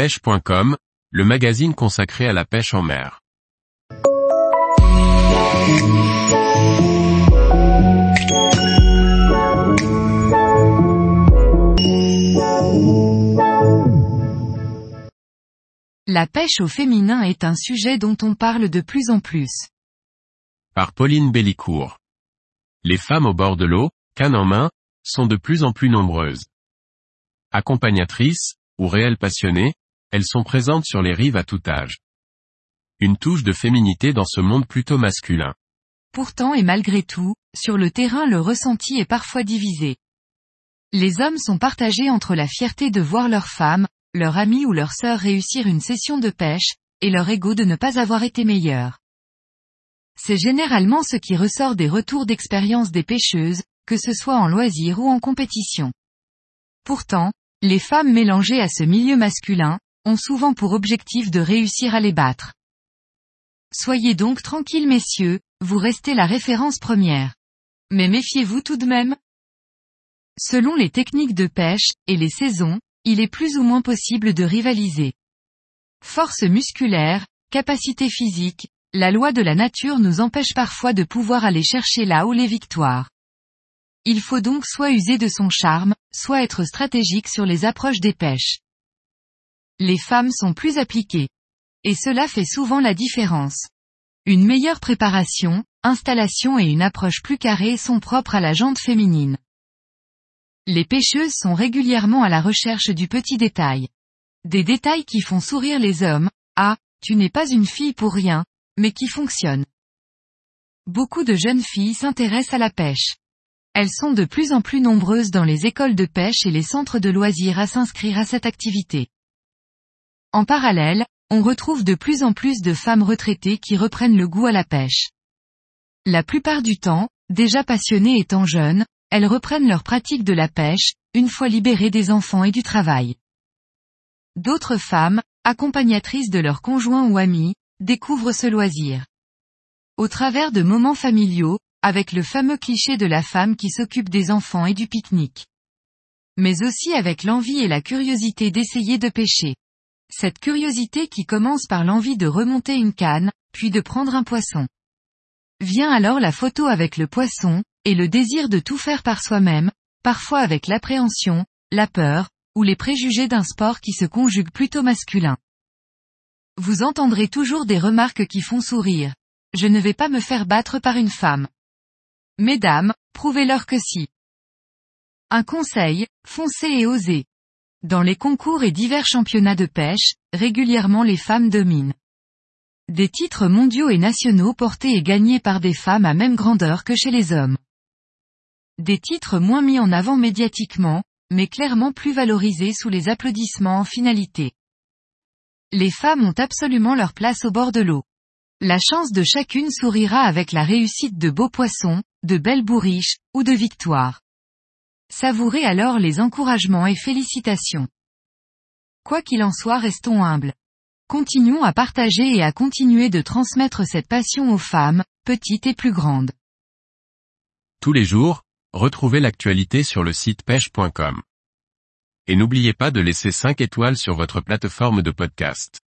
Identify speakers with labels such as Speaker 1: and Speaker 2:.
Speaker 1: pêche.com, le magazine consacré à la pêche en mer.
Speaker 2: La pêche au féminin est un sujet dont on parle de plus en plus.
Speaker 1: Par Pauline Bellicourt. Les femmes au bord de l'eau, canne en main, sont de plus en plus nombreuses. Accompagnatrices, ou réelles passionnées, elles sont présentes sur les rives à tout âge. Une touche de féminité dans ce monde plutôt masculin.
Speaker 2: Pourtant et malgré tout, sur le terrain le ressenti est parfois divisé. Les hommes sont partagés entre la fierté de voir leur femme, leur amie ou leur sœur réussir une session de pêche, et leur ego de ne pas avoir été meilleur. C'est généralement ce qui ressort des retours d'expérience des pêcheuses, que ce soit en loisir ou en compétition. Pourtant, les femmes mélangées à ce milieu masculin, souvent pour objectif de réussir à les battre. Soyez donc tranquilles messieurs, vous restez la référence première. Mais méfiez-vous tout de même. Selon les techniques de pêche, et les saisons, il est plus ou moins possible de rivaliser. Force musculaire, capacité physique, la loi de la nature nous empêche parfois de pouvoir aller chercher là haut les victoires. Il faut donc soit user de son charme, soit être stratégique sur les approches des pêches. Les femmes sont plus appliquées. Et cela fait souvent la différence. Une meilleure préparation, installation et une approche plus carrée sont propres à la jante féminine. Les pêcheuses sont régulièrement à la recherche du petit détail. Des détails qui font sourire les hommes, ah, tu n'es pas une fille pour rien, mais qui fonctionnent. Beaucoup de jeunes filles s'intéressent à la pêche. Elles sont de plus en plus nombreuses dans les écoles de pêche et les centres de loisirs à s'inscrire à cette activité. En parallèle, on retrouve de plus en plus de femmes retraitées qui reprennent le goût à la pêche. La plupart du temps, déjà passionnées étant jeunes, elles reprennent leur pratique de la pêche, une fois libérées des enfants et du travail. D'autres femmes, accompagnatrices de leurs conjoints ou amis, découvrent ce loisir. Au travers de moments familiaux, avec le fameux cliché de la femme qui s'occupe des enfants et du pique-nique. Mais aussi avec l'envie et la curiosité d'essayer de pêcher. Cette curiosité qui commence par l'envie de remonter une canne, puis de prendre un poisson. Vient alors la photo avec le poisson, et le désir de tout faire par soi-même, parfois avec l'appréhension, la peur, ou les préjugés d'un sport qui se conjugue plutôt masculin. Vous entendrez toujours des remarques qui font sourire. Je ne vais pas me faire battre par une femme. Mesdames, prouvez-leur que si. Un conseil, foncez et osez. Dans les concours et divers championnats de pêche, régulièrement les femmes dominent. Des titres mondiaux et nationaux portés et gagnés par des femmes à même grandeur que chez les hommes. Des titres moins mis en avant médiatiquement, mais clairement plus valorisés sous les applaudissements en finalité. Les femmes ont absolument leur place au bord de l'eau. La chance de chacune sourira avec la réussite de beaux poissons, de belles bourriches, ou de victoires. Savourez alors les encouragements et félicitations. Quoi qu'il en soit restons humbles. Continuons à partager et à continuer de transmettre cette passion aux femmes, petites et plus grandes.
Speaker 1: Tous les jours, retrouvez l'actualité sur le site pêche.com. Et n'oubliez pas de laisser 5 étoiles sur votre plateforme de podcast.